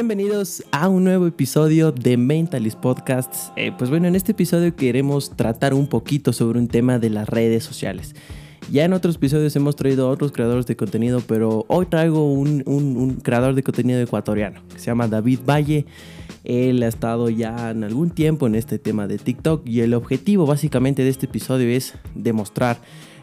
Bienvenidos a un nuevo episodio de Mentalist Podcasts. Eh, pues bueno, en este episodio queremos tratar un poquito sobre un tema de las redes sociales. Ya en otros episodios hemos traído a otros creadores de contenido, pero hoy traigo un, un creador de contenido ecuatoriano que se llama David Valle. Él ha estado ya en algún tiempo en este tema de TikTok y el objetivo básicamente de este episodio es demostrar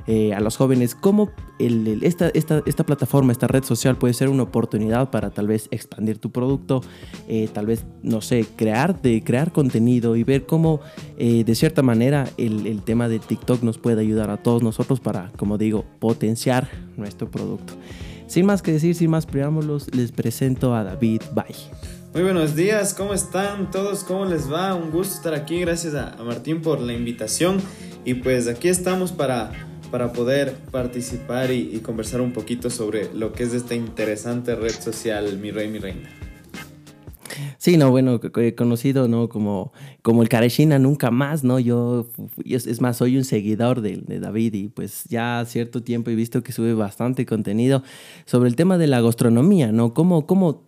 eh, a los jóvenes cómo esta, esta, plataforma, esta red social puede ser una oportunidad para tal vez expandir tu producto, eh, tal vez, no sé, crear, de, crear contenido y ver cómo eh, de cierta manera el, el, tema de TikTok nos puede ayudar a todos nosotros para, como digo, potenciar nuestro producto. Sin más que decir, sin más preámbulos, les presento a David Bay. Muy buenos días, ¿cómo están todos? ¿Cómo les va? Un gusto estar aquí, gracias a Martín por la invitación y pues aquí estamos para para poder participar y, conversar un poquito sobre lo que es esta interesante red social, mi rey, mi reina. Sí, no, bueno, conocido, ¿no? Como, como el Kareshina nunca más, ¿no? Yo, es más, soy un seguidor de, de, David y pues ya cierto tiempo he visto que sube bastante contenido sobre el tema de la gastronomía, ¿no? ¿Cómo, cómo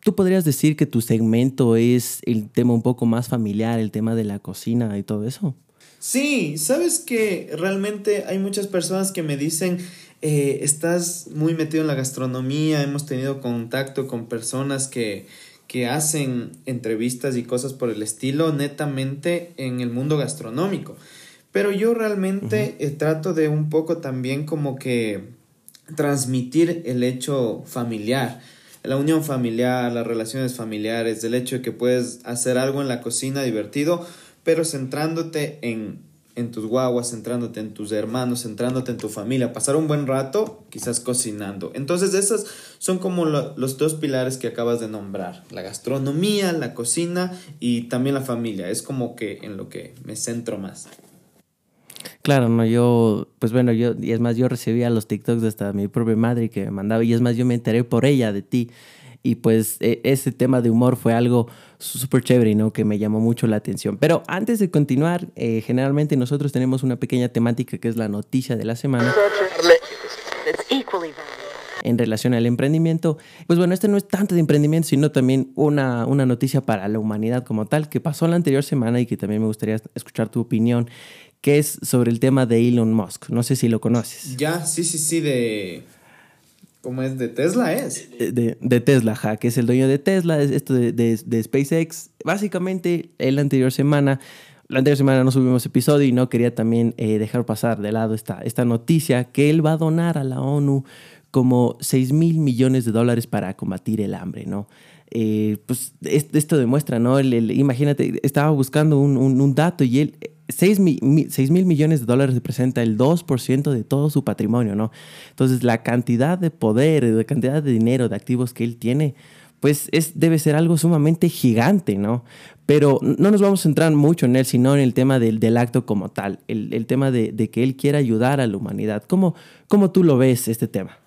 tú podrías decir que tu segmento es el tema un poco más familiar, el tema de la cocina y todo eso? Sí, sabes que realmente hay muchas personas que me dicen, eh, estás muy metido en la gastronomía, hemos tenido contacto con personas que, que hacen entrevistas y cosas por el estilo netamente en el mundo gastronómico. Pero yo realmente eh, trato de un poco también como que transmitir el hecho familiar, la unión familiar, las relaciones familiares, el hecho de que puedes hacer algo en la cocina divertido pero centrándote en, en tus guaguas, centrándote en tus hermanos, centrándote en tu familia, pasar un buen rato quizás cocinando. Entonces esos son como los dos pilares que acabas de nombrar, la gastronomía, la cocina y también la familia. Es como que en lo que me centro más. Claro, no, yo, pues bueno, yo, y es más, yo recibía los TikToks hasta mi propia madre que me mandaba, y es más, yo me enteré por ella de ti. Y pues e, ese tema de humor fue algo súper chévere, ¿no? Que me llamó mucho la atención. Pero antes de continuar, eh, generalmente nosotros tenemos una pequeña temática que es la noticia de la semana. En relación al emprendimiento, pues bueno, este no es tanto de emprendimiento, sino también una, una noticia para la humanidad como tal, que pasó la anterior semana y que también me gustaría escuchar tu opinión, que es sobre el tema de Elon Musk. No sé si lo conoces. Ya, sí, sí, sí, de ¿Cómo es? ¿De Tesla es? De, de, Tesla, ja, que es el dueño de Tesla, esto de, de, SpaceX. Básicamente, la anterior semana, la anterior semana no subimos episodio y no quería también eh, dejar pasar de lado esta, esta noticia que él va a donar a la ONU como 6 mil millones de dólares para combatir el hambre, ¿no? Eh, pues esto demuestra, ¿no? Imagínate, estaba buscando un, un dato y él 6 mil millones de dólares representa el 2% de todo su patrimonio, ¿no? Entonces, la cantidad de poder, la cantidad de dinero, de activos que él tiene, pues es, debe ser algo sumamente gigante, ¿no? Pero no nos vamos a centrar mucho en él, sino en el tema del, del acto como tal, el, el tema de, de, que él quiera ayudar a la humanidad. ¿Cómo, cómo tú lo ves, este tema?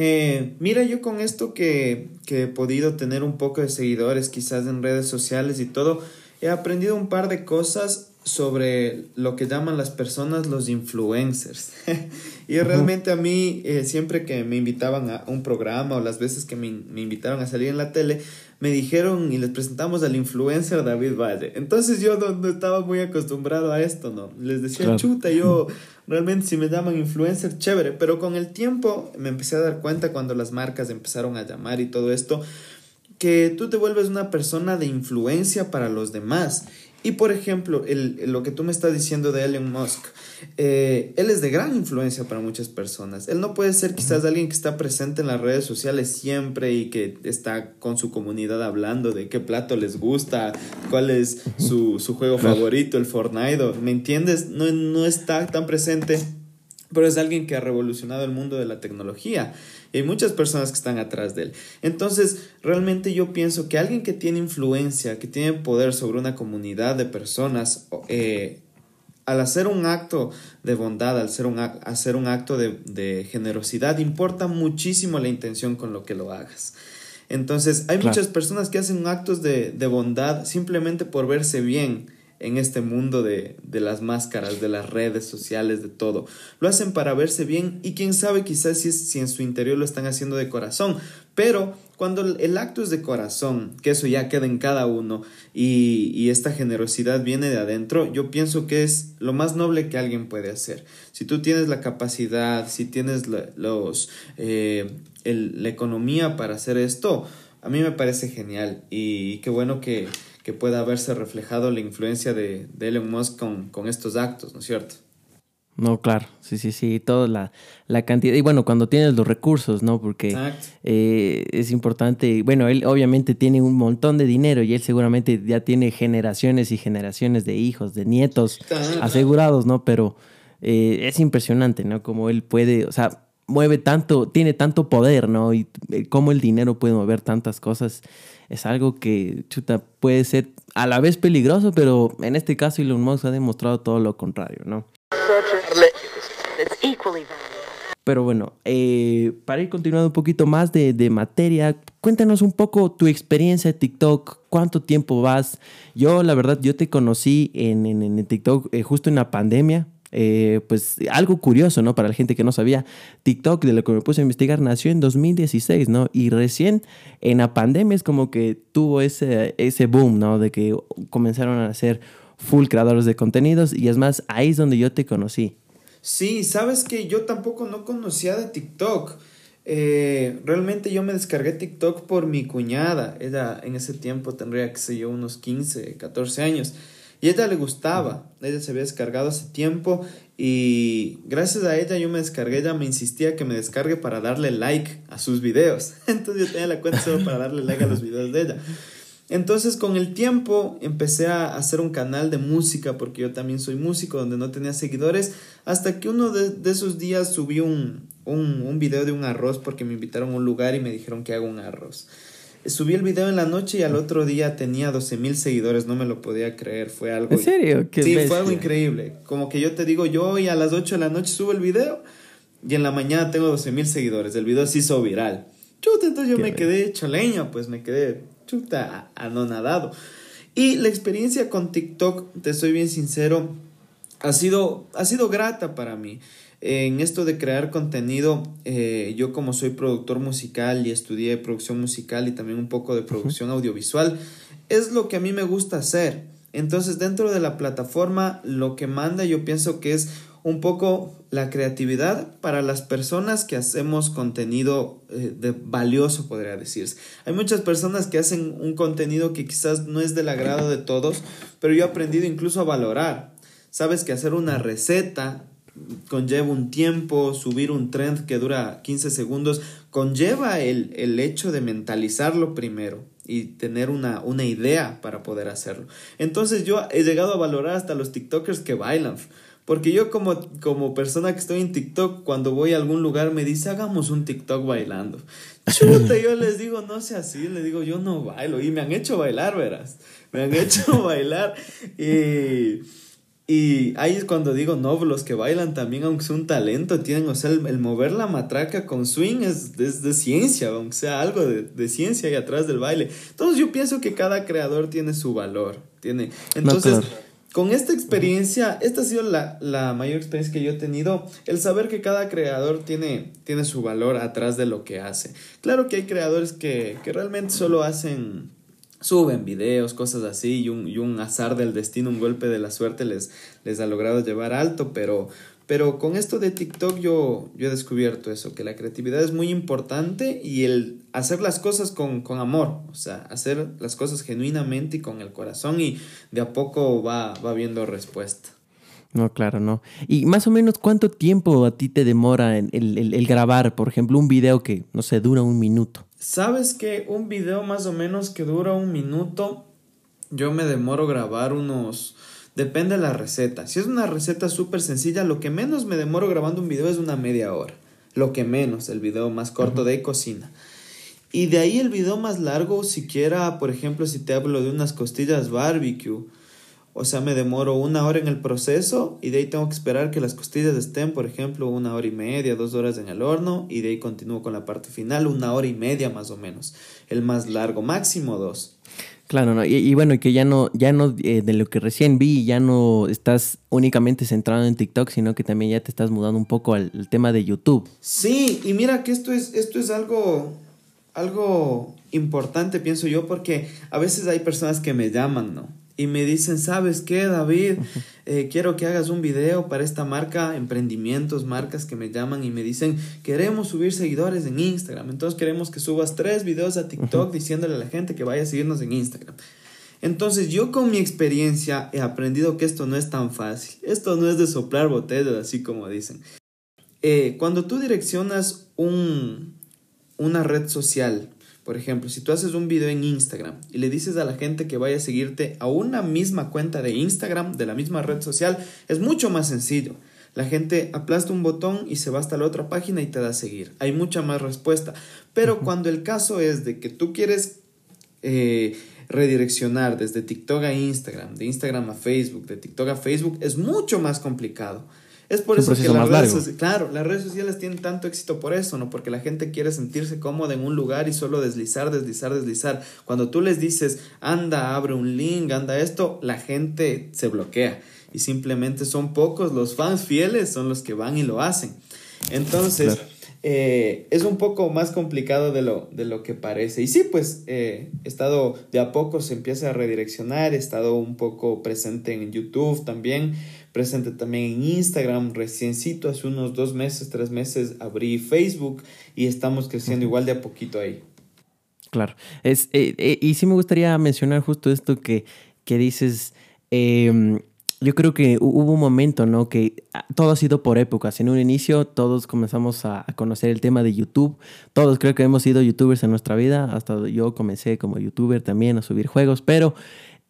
Eh, mira, yo con esto que, que he podido tener un poco de seguidores, quizás en redes sociales y todo, he aprendido un par de cosas sobre lo que llaman las personas los influencers. y realmente a mí, eh, siempre que me invitaban a un programa o las veces que me, me, invitaron a salir en la tele, me dijeron y les presentamos al influencer David Valle. Entonces yo no, estaba muy acostumbrado a esto, ¿no? Les decía, chuta, yo realmente si me llaman influencer, chévere. Pero con el tiempo me empecé a dar cuenta cuando las marcas empezaron a llamar y todo esto, que tú te vuelves una persona de influencia para los demás y por ejemplo, el, lo que tú me estás diciendo de Elon Musk, eh, él es de gran influencia para muchas personas. Él no puede ser quizás alguien que está presente en las redes sociales siempre y que está con su comunidad hablando de qué plato les gusta, cuál es su, su juego favorito, el Fortnite. ¿Me entiendes? No, no está tan presente, pero es alguien que ha revolucionado el mundo de la tecnología hay muchas personas que están atrás de él. Entonces, realmente yo pienso que alguien que tiene influencia, que tiene poder sobre una comunidad de personas, eh, al hacer un acto de bondad, al hacer un, hacer un acto de, generosidad, importa muchísimo la intención con lo que lo hagas. Entonces, hay muchas personas que hacen actos de, de bondad simplemente por verse bien en este mundo de, de, las máscaras, de las redes sociales, de todo. Lo hacen para verse bien y quién sabe quizás si, si en su interior lo están haciendo de corazón. Pero cuando el acto es de corazón, que eso ya queda en cada uno y, y, esta generosidad viene de adentro, yo pienso que es lo más noble que alguien puede hacer. Si tú tienes la capacidad, si tienes los, eh, la economía para hacer esto, a mí me parece genial y qué bueno que, que pueda haberse reflejado la influencia de, de Elon Musk con, con estos actos, ¿no es cierto? No, claro, sí, sí, sí, toda la, la, cantidad. Y bueno, cuando tienes los recursos, ¿no? Porque eh, es importante, bueno, él obviamente tiene un montón de dinero y él seguramente ya tiene generaciones y generaciones de hijos, de nietos asegurados, ¿no? Pero eh, es impresionante, ¿no? Como él puede, o sea, mueve tanto, tiene tanto poder, ¿no? Y eh, cómo el dinero puede mover tantas cosas es algo que, chuta, puede ser a la vez peligroso, pero en este caso Elon Musk ha demostrado todo lo contrario, ¿no? Pero bueno, eh, para ir continuando un poquito más de, de, materia, cuéntanos un poco tu experiencia de TikTok, cuánto tiempo vas. Yo, la verdad, yo te conocí en, en, en TikTok eh, justo en la pandemia, eh, pues algo curioso, ¿no? Para la gente que no sabía, TikTok, de lo que me puse a investigar, nació en 2016, ¿no? Y recién en la pandemia es como que tuvo ese, ese boom, ¿no? De que comenzaron a ser full creadores de contenidos y es más, ahí es donde yo te conocí. Sí, sabes que yo tampoco no conocía de TikTok. Eh, realmente yo me descargué TikTok por mi cuñada. Ella en ese tiempo tendría, que sé yo, unos 15, 14 años. Y ella le gustaba, ella se había descargado hace tiempo y gracias a ella yo me descargué, ella me insistía que me descargue para darle like a sus videos. Entonces yo tenía la cuenta solo para darle like a los videos de ella. Entonces con el tiempo empecé a hacer un canal de música porque yo también soy músico donde no tenía seguidores hasta que uno de, de esos días subí un, un, un video de un arroz porque me invitaron a un lugar y me dijeron que hago un arroz. Subí el video en la noche y al otro día tenía 12 mil seguidores, no me lo podía creer, fue algo... ¿En serio? sí, fue algo increíble. Como que yo te digo, yo hoy a las 8 de la noche subo el video y en la mañana tengo 12 mil seguidores, el video se hizo viral. Chuta, entonces yo me quedé hecho leña, pues me quedé chuta anonadado. Y la experiencia con TikTok, te soy bien sincero, ha sido, ha sido grata para mí. En esto de crear contenido, eh, yo como soy productor musical y estudié producción musical y también un poco de producción audiovisual, es lo que a mí me gusta hacer. Entonces dentro de la plataforma lo que manda yo pienso que es un poco la creatividad para las personas que hacemos contenido eh, de valioso, podría decirse. Hay muchas personas que hacen un contenido que quizás no es del agrado de todos, pero yo he aprendido incluso a valorar. Sabes que hacer una receta conlleva un tiempo, subir un trend que dura 15 segundos, conlleva el, el hecho de mentalizarlo primero y tener una, una idea para poder hacerlo. Entonces yo he llegado a valorar hasta los TikTokers que bailan. Porque yo como, como persona que estoy en TikTok, cuando voy a algún lugar me dice, hagamos un TikTok bailando. Chuta, yo les digo, no sea así, les digo, yo no bailo. Y me han hecho bailar, verás. Me han hecho bailar. Y... Y ahí es cuando digo, no, los que bailan también, aunque sea un talento, tienen, o sea, el, mover la matraca con swing es, de ciencia, aunque sea algo de, de, ciencia ahí atrás del baile. Entonces yo pienso que cada creador tiene su valor, tiene. Entonces, con esta experiencia, esta ha sido la, la, mayor experiencia que yo he tenido, el saber que cada creador tiene, tiene su valor atrás de lo que hace. Claro que hay creadores que, que realmente solo hacen suben videos, cosas así, y un, y un azar del destino, un golpe de la suerte les, les ha logrado llevar alto, pero, pero con esto de TikTok yo, yo he descubierto eso, que la creatividad es muy importante y el hacer las cosas con, con amor, o sea, hacer las cosas genuinamente y con el corazón y de a poco va, va viendo respuesta. No, claro, no. Y más o menos, ¿cuánto tiempo a ti te demora el, el, el grabar, por ejemplo, un video que, no sé, dura un minuto? Sabes que un video más o menos que dura un minuto, yo me demoro grabar unos... Depende de la receta. Si es una receta súper sencilla, lo que menos me demoro grabando un video es una media hora. Lo que menos, el video más corto de cocina. Y de ahí el video más largo, siquiera, por ejemplo, si te hablo de unas costillas barbecue O sea, me demoro una hora en el proceso y de ahí tengo que esperar que las costillas estén, por ejemplo, una hora y media, dos horas en el horno y de ahí continúo con la parte final, una hora y media más o menos. El más largo, máximo dos. Claro, ¿no? y, bueno, y que ya no, ya no, eh, de lo que recién vi, ya no estás únicamente centrado en TikTok, sino que también ya te estás mudando un poco al, al tema de YouTube. Sí, y mira que esto es, esto es algo, algo importante, pienso yo, porque a veces hay personas que me llaman, ¿no? Y me dicen, ¿sabes qué, David? Eh, quiero que hagas un video para esta marca, emprendimientos, marcas que me llaman y me dicen, queremos subir seguidores en Instagram. Entonces queremos que subas tres videos a TikTok diciéndole a la gente que vaya a seguirnos en Instagram. Entonces yo con mi experiencia he aprendido que esto no es tan fácil. Esto no es de soplar botellas, así como dicen. Eh, cuando tú direccionas un, una red social, por ejemplo, si tú haces un video en Instagram y le dices a la gente que vaya a seguirte a una misma cuenta de Instagram, de la misma red social, es mucho más sencillo. La gente aplasta un botón y se va hasta la otra página y te da a seguir. Hay mucha más respuesta. Pero cuando el caso es de que tú quieres eh, redireccionar desde TikTok a Instagram, de Instagram a Facebook, de TikTok a Facebook, es mucho más complicado. Es por eso que las redes, claro, las redes sociales tienen tanto éxito por eso, ¿no? Porque la gente quiere sentirse cómoda en un lugar y solo deslizar, deslizar, deslizar. Cuando tú les dices, anda, abre un link, anda esto, la gente se bloquea. Y simplemente son pocos los fans fieles, son los que van y lo hacen. Entonces, eh, es un poco más complicado de lo, de lo que parece. Y sí, pues eh, he estado de a poco se empieza a redireccionar, he estado un poco presente en YouTube también presente también en Instagram. Reciencito, hace unos dos meses, tres meses, abrí Facebook y estamos creciendo igual de a poquito ahí. Claro. Es, eh, eh, y sí me gustaría mencionar justo esto que, que dices. Em, yo creo que hubo un momento, ¿no? Que ah, todo ha sido por épocas. En un inicio todos comenzamos a, a, conocer el tema de YouTube. Todos creo que hemos sido youtubers en nuestra vida. Hasta yo comencé como youtuber también a subir juegos. Pero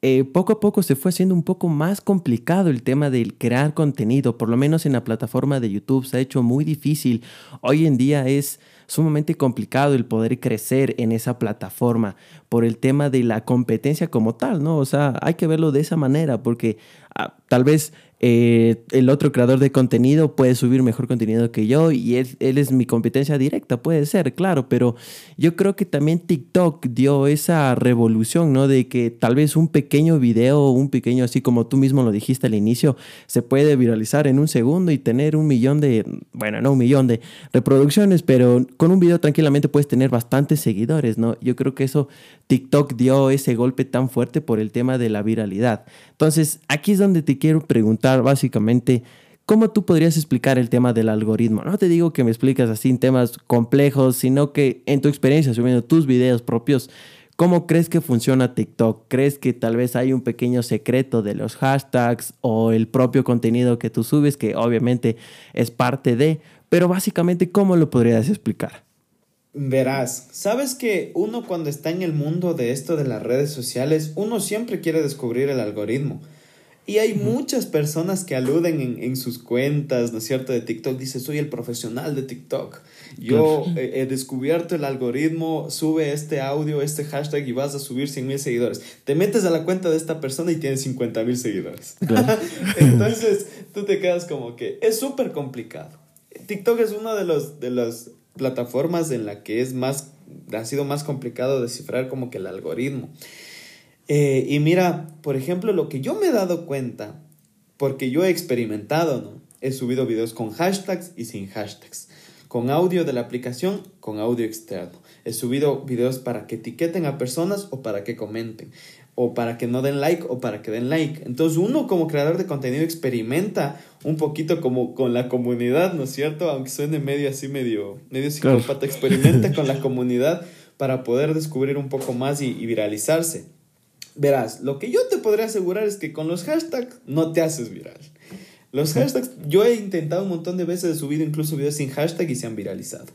eh, poco a poco se fue haciendo un poco más complicado el tema del crear contenido, por lo menos en la plataforma de YouTube se ha hecho muy difícil. Hoy en día es sumamente complicado el poder crecer en esa plataforma por el tema de la competencia como tal, ¿no? O sea, hay que verlo de esa manera porque ah, tal vez eh, el otro creador de contenido puede subir mejor contenido que yo y él, él, es mi competencia directa, puede ser, claro, pero yo creo que también TikTok dio esa revolución, ¿no? De que tal vez un pequeño video, un pequeño, así como tú mismo lo dijiste al inicio, se puede viralizar en un segundo y tener un millón de, bueno, no un millón de reproducciones, pero con un video tranquilamente puedes tener bastantes seguidores, ¿no? Yo creo que eso TikTok dio ese golpe tan fuerte por el tema de la viralidad. Entonces, aquí es donde te quiero preguntar básicamente, ¿cómo tú podrías explicar el tema del algoritmo? No te digo que me explicas así en temas complejos, sino que en tu experiencia subiendo tus videos propios, ¿Cómo crees que funciona TikTok? ¿Crees que tal vez hay un pequeño secreto de los hashtags o el propio contenido que tú subes, que obviamente es parte de, pero básicamente, ¿cómo lo podrías explicar? Verás, sabes que uno cuando está en el mundo de esto de las redes sociales, uno siempre quiere descubrir el algoritmo. Y hay muchas personas que aluden en, sus cuentas, ¿no es cierto?, de TikTok. Dice, soy el profesional de TikTok. Yo he, descubierto el algoritmo, sube este audio, este hashtag y vas a subir 100 mil seguidores. Te metes a la cuenta de esta persona y tienes 50 mil seguidores. Entonces, tú te quedas como que es súper complicado. TikTok es uno de los, de los plataformas en la que es más, ha sido más complicado descifrar como que el algoritmo. Eh, y mira, por ejemplo, lo que yo me he dado cuenta, porque yo he experimentado, ¿no? He subido videos con hashtags y sin hashtags, con audio de la aplicación, con audio externo. He subido videos para que etiqueten a personas o para que comenten o para que no den like o para que den like. Entonces uno como creador de contenido experimenta un poquito como con la comunidad, ¿no es cierto? Aunque suene medio así, medio, medio psicópata, experimenta con la comunidad para poder descubrir un poco más y, viralizarse. Verás, lo que yo te podría asegurar es que con los hashtags no te haces viral. Los hashtags, yo he intentado un montón de veces, he subido incluso videos sin hashtag y se han viralizado.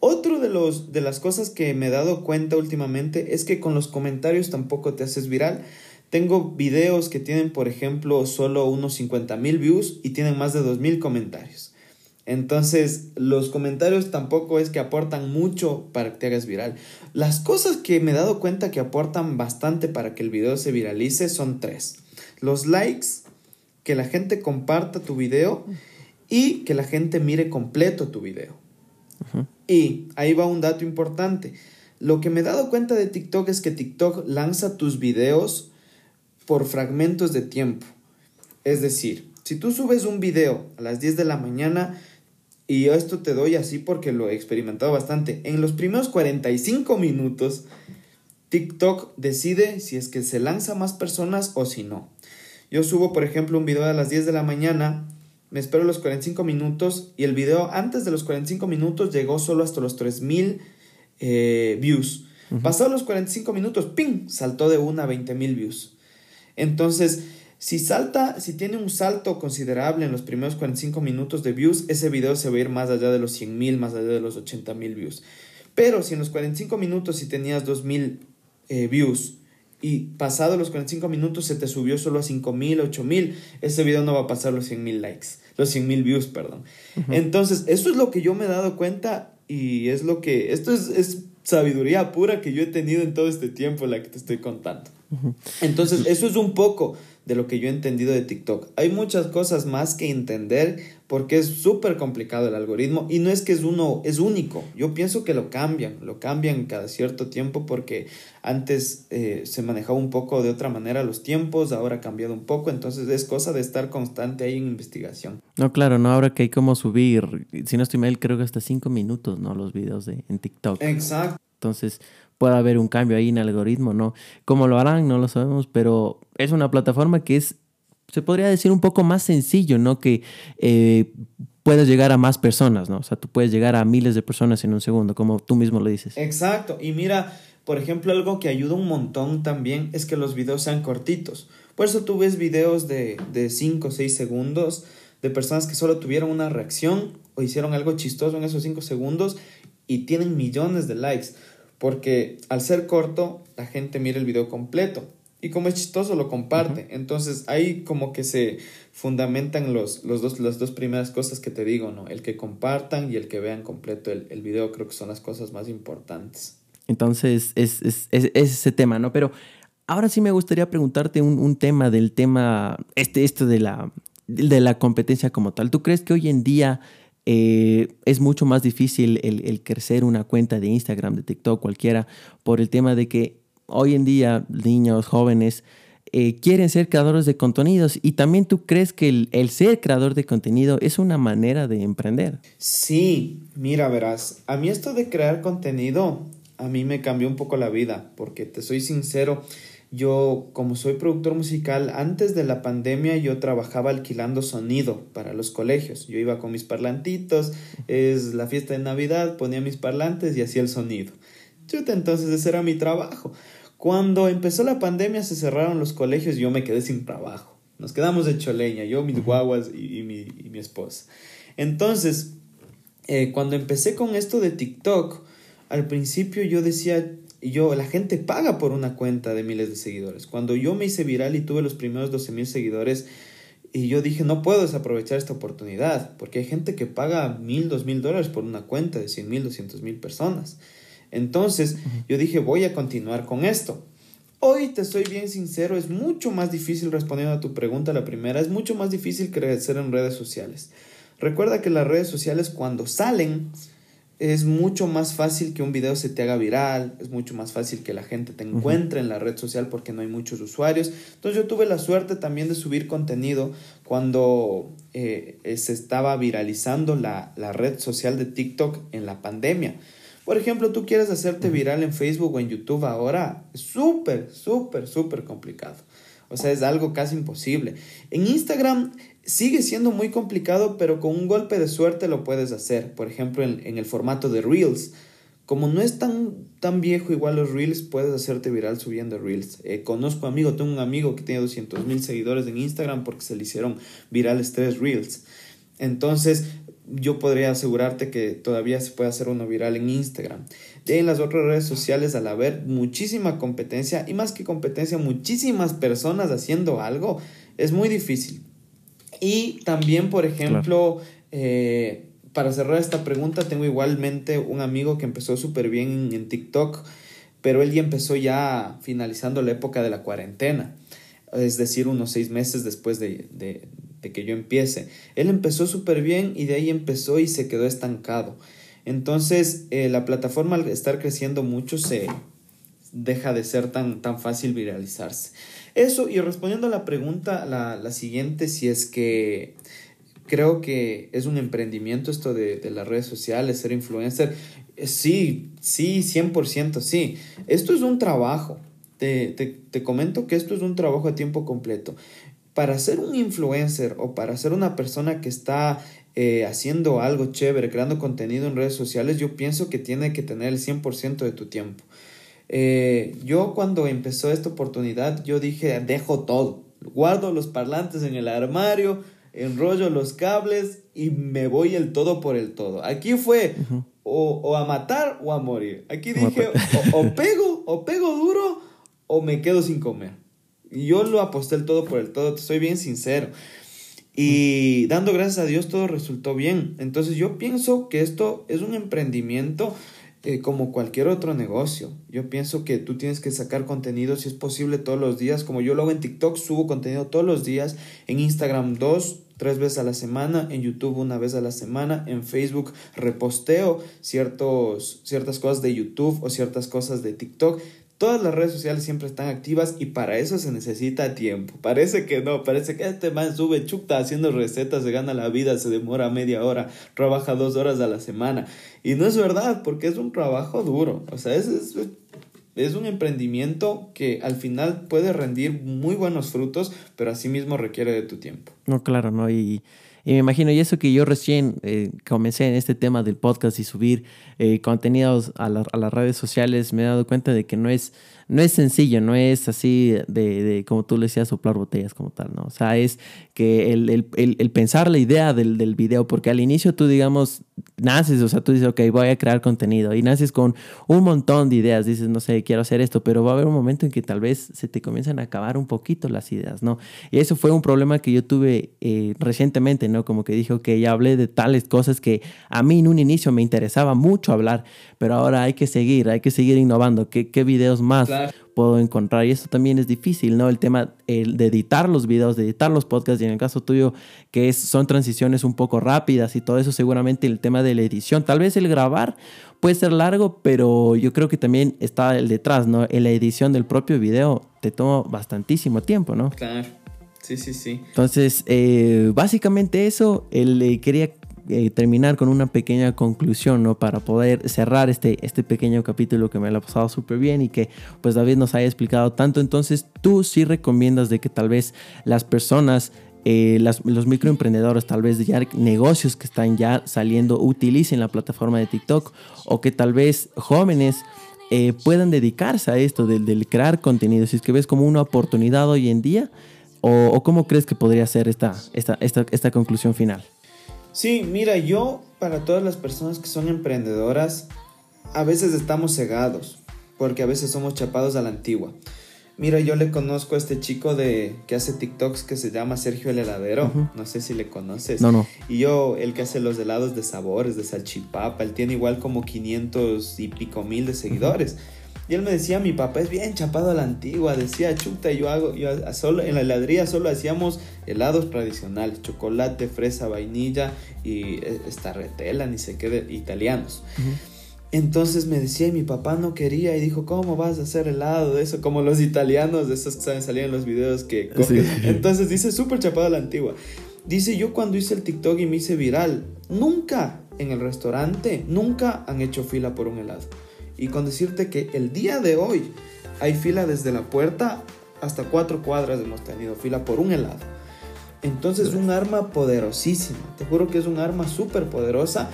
Otro de, los, de las cosas que me he dado cuenta últimamente es que con los comentarios tampoco te haces viral. Tengo videos que tienen, por ejemplo, solo unos 50 mil views y tienen más de 2 mil comentarios. Entonces, los comentarios tampoco es que aportan mucho para que te hagas viral. Las cosas que me he dado cuenta que aportan bastante para que el video se viralice son tres. los likes, que la gente comparta tu video y que la gente mire completo tu video. Y ahí va un dato importante. Lo que me he dado cuenta de TikTok es que TikTok lanza tus videos por fragmentos de tiempo. Es decir, si tú subes un video a las 10 de la mañana, y yo esto te doy así porque lo he experimentado bastante, en los primeros 45 minutos, TikTok decide si es que se lanza más personas o si no. Yo subo, por ejemplo, un video a las 10 de la mañana, me espero los 45 minutos y el video antes de los 45 minutos llegó solo hasta los 3000 eh, views. Pasados los 45 minutos, ¡ping! Saltó de una a 20 mil views. Entonces, si salta, si tiene un salto considerable en los primeros 45 minutos de views, ese video se va a ir más allá de los 100 mil, más allá de los 80 mil views. Pero si en los 45 minutos, si tenías 2000 eh, views y pasado los 45 minutos se te subió solo a 5000, 8000, ese video no va a pasar los 100 mil likes, los 100 mil views, perdón. Entonces, eso es lo que yo me he dado cuenta y es lo que, esto es, es sabiduría pura que yo he tenido en todo este tiempo, la que te estoy contando. Entonces, eso es un poco de lo que yo he entendido de TikTok. Hay muchas cosas más que entender porque es súper complicado el algoritmo y no es que es uno, es único. Yo pienso que lo cambian, lo cambian cada cierto tiempo porque antes eh, se manejaba un poco de otra manera los tiempos, ahora ha cambiado un poco, entonces es cosa de estar constante ahí en investigación. No, claro, no, ahora que hay como subir, si no estoy mal, creo que hasta cinco minutos, ¿no? Los videos de, en TikTok. Exacto. Entonces, puede haber un cambio ahí en el algoritmo, ¿no? ¿Cómo lo harán? No lo sabemos, pero es una plataforma que es, se podría decir, un poco más sencillo, ¿no? Que eh, puedes llegar a más personas, ¿no? O sea, tú puedes llegar a miles de personas en un segundo, como tú mismo lo dices. Exacto. Y mira, por ejemplo, algo que ayuda un montón también es que los videos sean cortitos. Por eso tú ves videos de 5 o 6 segundos de personas que solo tuvieron una reacción o hicieron algo chistoso en esos 5 segundos y tienen millones de likes porque al ser corto la gente mira el video completo y como es chistoso lo comparte. Entonces ahí como que se fundamentan los, los dos, las dos primeras cosas que te digo, ¿no? El que compartan y el que vean completo el, el video creo que son las cosas más importantes. Entonces es, es, es, ese tema, ¿no? Pero ahora sí me gustaría preguntarte un, un tema del tema, este, esto de la, de la competencia como tal. ¿Tú crees que hoy en día eh, es mucho más difícil el, crecer una cuenta de Instagram, de TikTok, cualquiera, por el tema de que hoy en día niños, jóvenes, eh, quieren ser creadores de contenidos y también tú crees que el, ser creador de contenido es una manera de emprender. Sí, mira, verás, a mí esto de crear contenido, a mí me cambió un poco la vida, porque te soy sincero, yo, como soy productor musical, antes de la pandemia yo trabajaba alquilando sonido para los colegios. Yo iba con mis parlantitos, es la fiesta de Navidad, ponía mis parlantes y hacía el sonido. entonces ese era mi trabajo. Cuando empezó la pandemia se cerraron los colegios y yo me quedé sin trabajo. Nos quedamos de choleña, yo, mis guaguas y, mi, y mi, esposa. Entonces, eh, cuando empecé con esto de TikTok, al principio yo decía, y yo, la gente paga por una cuenta de miles de seguidores. Cuando yo me hice viral y tuve los primeros 12 mil seguidores, y yo dije, no puedo desaprovechar esta oportunidad, porque hay gente que paga mil, dos mil dólares por una cuenta de 100 mil, 200 mil personas. Entonces, yo dije, voy a continuar con esto. Hoy te soy bien sincero, es mucho más difícil respondiendo a tu pregunta, la primera, es mucho más difícil crecer en redes sociales. Recuerda que las redes sociales cuando salen, es mucho más fácil que un video se te haga viral, es mucho más fácil que la gente te encuentre en la red social porque no hay muchos usuarios. Entonces yo tuve la suerte también de subir contenido cuando eh, se estaba viralizando la, la, red social de TikTok en la pandemia. Por ejemplo, tú quieres hacerte viral en Facebook o en YouTube ahora, es súper, súper, súper complicado. O sea, es algo casi imposible. En Instagram Sigue siendo muy complicado, pero con un golpe de suerte lo puedes hacer. Por ejemplo, en, el formato de Reels. Como no es tan, tan viejo igual los Reels, puedes hacerte viral subiendo Reels. Eh, conozco amigo, tengo un amigo que tiene 200 mil seguidores en Instagram porque se le hicieron virales tres Reels. Entonces, yo podría asegurarte que todavía se puede hacer uno viral en Instagram. De en las otras redes sociales, al haber muchísima competencia, y más que competencia, muchísimas personas haciendo algo, es muy difícil. Y también, por ejemplo, eh, para cerrar esta pregunta, tengo igualmente un amigo que empezó súper bien en, TikTok, pero él ya empezó ya finalizando la época de la cuarentena. es decir, unos seis meses después de, que yo empiece. Él empezó súper bien y de ahí empezó y se quedó estancado. Entonces, eh, la plataforma al estar creciendo mucho se deja de ser tan, tan fácil viralizarse. Eso, y respondiendo a la pregunta, la, la siguiente, si es que creo que es un emprendimiento esto de, de las redes sociales, ser influencer. Sí, sí, 100% sí. Esto es un trabajo. Te, te, te, comento que esto es un trabajo a tiempo completo. Para ser un influencer o para ser una persona que está eh, haciendo algo chévere, creando contenido en redes sociales, yo pienso que tiene que tener el 100% de tu tiempo. Eh, yo cuando empezó esta oportunidad, yo dije, dejo todo, guardo los parlantes en el armario, enrollo los cables y me voy el todo por el todo. Aquí fue o, a matar o a morir. Aquí dije, o, pego, o pego duro o me quedo sin comer. Y yo lo aposté el todo por el todo, soy bien sincero. Y dando gracias a Dios todo resultó bien. Entonces yo pienso que esto es un emprendimiento eh, como cualquier otro negocio. Yo pienso que tú tienes que sacar contenido si es posible todos los días. Como yo lo hago en TikTok, subo contenido todos los días. En Instagram dos, tres veces a la semana. En YouTube una vez a la semana. En Facebook reposteo ciertos, ciertas cosas de YouTube o ciertas cosas de TikTok. Todas las redes sociales siempre están activas y para eso se necesita tiempo. Parece que no, parece que este man sube chuta haciendo recetas, se gana la vida, se demora media hora, trabaja dos horas a la semana. Y no es verdad, porque es un trabajo duro. O sea, es, es, es un emprendimiento que al final puede rendir muy buenos frutos, pero asimismo requiere de tu tiempo. No, claro, no. Y, y me imagino, y eso que yo recién eh, comencé en este tema del podcast y subir eh, contenidos a, a, las redes sociales, me he dado cuenta de que no es, no es sencillo, no es así de, de, como tú le decías, soplar botellas como tal, ¿no? O sea, es que el, el, el, pensar la idea del, del, video, porque al inicio tú, digamos, naces, o sea, tú dices, ok, voy a crear contenido y naces con un montón de ideas, dices, no sé, quiero hacer esto, pero va a haber un momento en que tal vez se te comienzan a acabar un poquito las ideas, ¿no? Y eso fue un problema que yo tuve eh, recientemente, ¿no? Como que dije, que ya hablé de tales cosas que a mí en un inicio me interesaba mucho hablar, pero ahora hay que seguir, hay que seguir innovando, ¿qué, qué videos más? Puedo encontrar. Y eso también es difícil, ¿no? El tema el de editar los videos, de editar los podcasts, y en el caso tuyo, que es, son transiciones un poco rápidas y todo eso, seguramente el tema de la edición. Tal vez el grabar puede ser largo, pero yo creo que también está el detrás, ¿no? En la edición del propio video te toma bastantísimo tiempo, ¿no? Claro. Sí, sí, sí. Entonces, eh, básicamente eso, eh, quería eh, terminar con una pequeña conclusión, ¿no? Para poder cerrar este, este pequeño capítulo que me lo ha pasado súper bien y que pues David nos haya explicado tanto. Entonces, tú sí recomiendas de que tal vez las personas eh, los microemprendedores, tal vez ya negocios que están ya saliendo, utilicen la plataforma de TikTok o que tal vez jóvenes eh, puedan dedicarse a esto del, crear contenido. Si es que ves como una oportunidad hoy en día o, o cómo crees que podría ser esta, esta, esta, esta conclusión final. Sí, mira, yo para todas las personas que son emprendedoras, a veces estamos cegados, porque a veces somos chapados a la antigua. Mira, yo le conozco a este chico de que hace TikToks que se llama Sergio el Heladero. No sé si le conoces. No, no. Y yo, el que hace los helados de sabores, de salchipapa, él tiene igual como 500 y pico mil de seguidores. Y él me decía, mi papá es bien chapado a la antigua, decía, chuta, yo hago, yo solo, en la heladería solo hacíamos helados tradicionales, chocolate, fresa, vainilla y eh, esta retela, ni sé qué, italianos. Entonces me decía, y mi papá no quería, y dijo, ¿cómo vas a hacer helado de eso? Como los italianos, de esos que saben salir en los videos que Entonces dice, súper chapado a la antigua. Dice, yo cuando hice el TikTok y me hice viral, nunca en el restaurante, nunca han hecho fila por un helado. Y con decirte que el día de hoy hay fila desde la puerta hasta cuatro cuadras hemos tenido fila por un helado. Entonces es un arma poderosísima. Te juro que es un arma súper poderosa.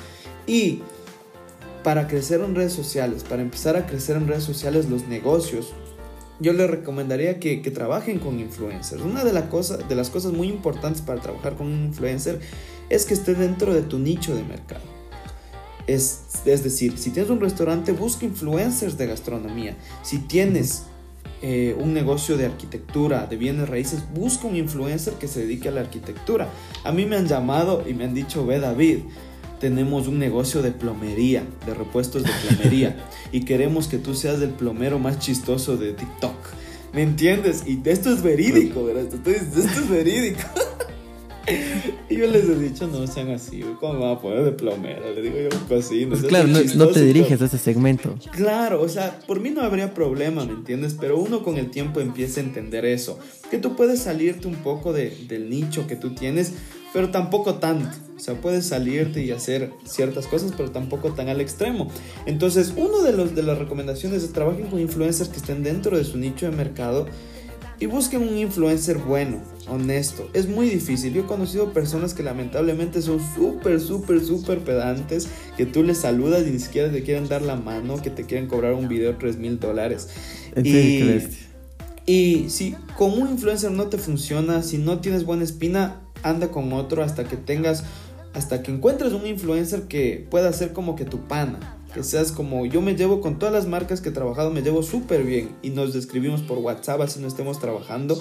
Y para crecer en redes sociales, para empezar a crecer en redes sociales los negocios, yo les recomendaría que, que trabajen con influencers. Una de, la cosa, de las cosas muy importantes para trabajar con un influencer es que esté dentro de tu nicho de mercado. Es, decir, si tienes un restaurante, busca influencers de gastronomía. Si tienes eh, un negocio de arquitectura, de bienes raíces, busca un influencer que se dedique a la arquitectura. A mí me han llamado y me han dicho, ve David, tenemos un negocio de plomería, de repuestos de plomería, y queremos que tú seas el plomero más chistoso de TikTok. ¿Me entiendes? Y esto es verídico, ¿verdad? Esto, esto es verídico. y yo les he dicho, no sean así, ¿cómo me van a poner de plomero? Le digo yo, así. Pues claro, no, te diriges a ese segmento. Claro, o sea, por mí no habría problema, ¿me entiendes? Pero uno con el tiempo empieza a entender eso. Que tú puedes salirte un poco de, del nicho que tú tienes, pero tampoco tanto. O sea, puedes salirte y hacer ciertas cosas, pero tampoco tan al extremo. Entonces, uno de, los, de las recomendaciones es trabajen con influencers que estén dentro de su nicho de mercado y busquen un influencer bueno, honesto. Es muy difícil. Yo he conocido personas que lamentablemente son súper, súper, súper pedantes, que tú les saludas y ni siquiera te quieren dar la mano, que te quieren cobrar un video 3 mil dólares. Y, y si con un influencer no te funciona, si no tienes buena espina, anda con otro hasta que tengas, hasta que encuentres un influencer que pueda ser como que tu pana que seas como yo me llevo con todas las marcas que he trabajado, me llevo súper bien y nos describimos por WhatsApp así no estemos trabajando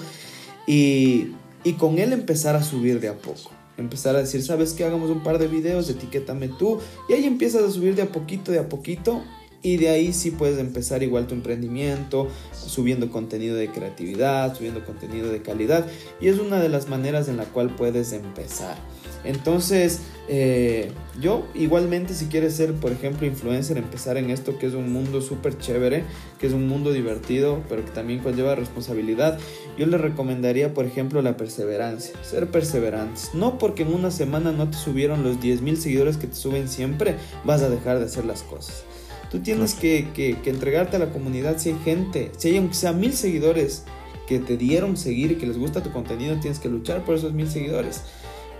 y, y con él empezar a subir de a poco. Empezar a decir, ¿sabes qué? Hagamos un par de videos, etiquétame tú. Y ahí empiezas a subir de a poquito, de a poquito. Y de ahí sí puedes empezar igual tu emprendimiento, subiendo contenido de creatividad, subiendo contenido de calidad. Y es una de las maneras en la cual puedes empezar. Entonces, eh, yo igualmente si quieres ser, por ejemplo, influencer, empezar en esto que es un mundo súper chévere, que es un mundo divertido, pero que también conlleva responsabilidad, yo le recomendaría, por ejemplo, la perseverancia, ser perseverantes. No porque en una semana no te subieron los 10.000 seguidores que te suben siempre, vas a dejar de hacer las cosas. Tú tienes que, que, entregarte a la comunidad si hay gente, si hay aunque sea mil seguidores que te dieron seguir y que les gusta tu contenido, tienes que luchar por esos mil seguidores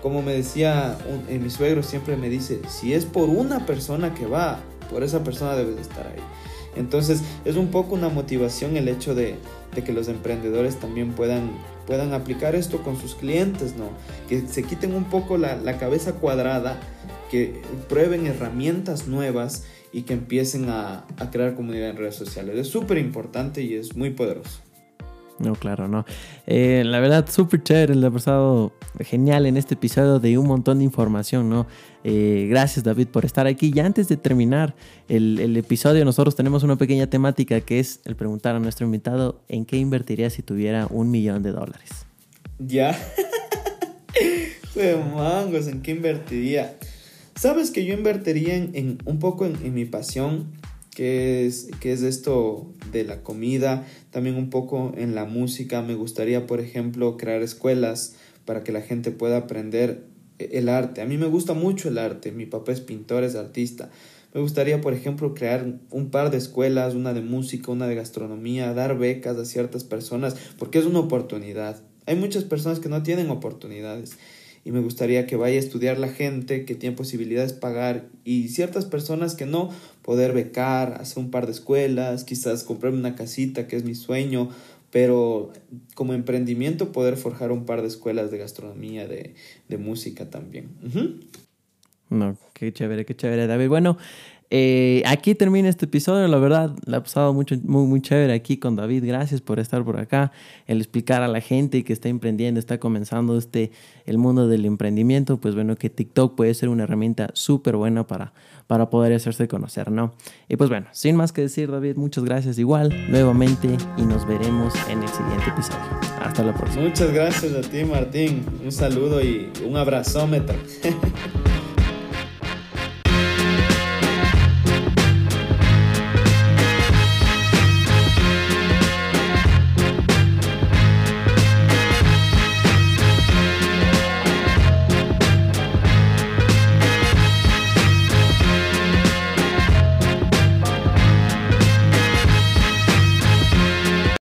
como me decía un, mi suegro, siempre me dice, si es por una persona que va, por esa persona debes de estar ahí. Entonces es un poco una motivación el hecho de, que los emprendedores también puedan, puedan aplicar esto con sus clientes, ¿no? Que se quiten un poco la, la cabeza cuadrada, que prueben herramientas nuevas y que empiecen a, a crear comunidad en redes sociales. Es súper importante y es muy poderoso. No, claro, no. Eh, la verdad, súper chévere, le ha pasado genial en este episodio de un montón de información, ¿no? Eh, gracias David por estar aquí. Y antes de terminar el, episodio, nosotros tenemos una pequeña temática que es el preguntar a nuestro invitado en qué invertiría si tuviera un millón de dólares. Ya. mangos, ¿en qué invertiría? Sabes que yo invertiría en, un poco en mi pasión que es, que es esto de la comida, también un poco en la música. Me gustaría, por ejemplo, crear escuelas para que la gente pueda aprender el arte. A mí me gusta mucho el arte, mi papá es pintor, es artista. Me gustaría, por ejemplo, crear un par de escuelas, una de música, una de gastronomía, dar becas a ciertas personas, porque es una oportunidad. Hay muchas personas que no tienen oportunidades y me gustaría que vaya a estudiar la gente que tiene posibilidades de pagar y ciertas personas que no, poder becar, hacer un par de escuelas, quizás comprarme una casita que es mi sueño, pero como emprendimiento poder forjar un par de escuelas de gastronomía, de, de música también. No, qué chévere, qué chévere, David. Bueno, eh, aquí termina este episodio, la verdad, le ha pasado mucho, muy, muy chévere aquí con David. Gracias por estar por acá, el explicar a la gente que está emprendiendo, está comenzando este, el mundo del emprendimiento, pues bueno, que TikTok puede ser una herramienta súper buena para, para poder hacerse conocer, ¿no? Y pues bueno, sin más que decir, David, muchas gracias igual, nuevamente, y nos veremos en el siguiente episodio. Hasta la próxima. Muchas gracias a ti, Martín. Un saludo y un abrazómetro.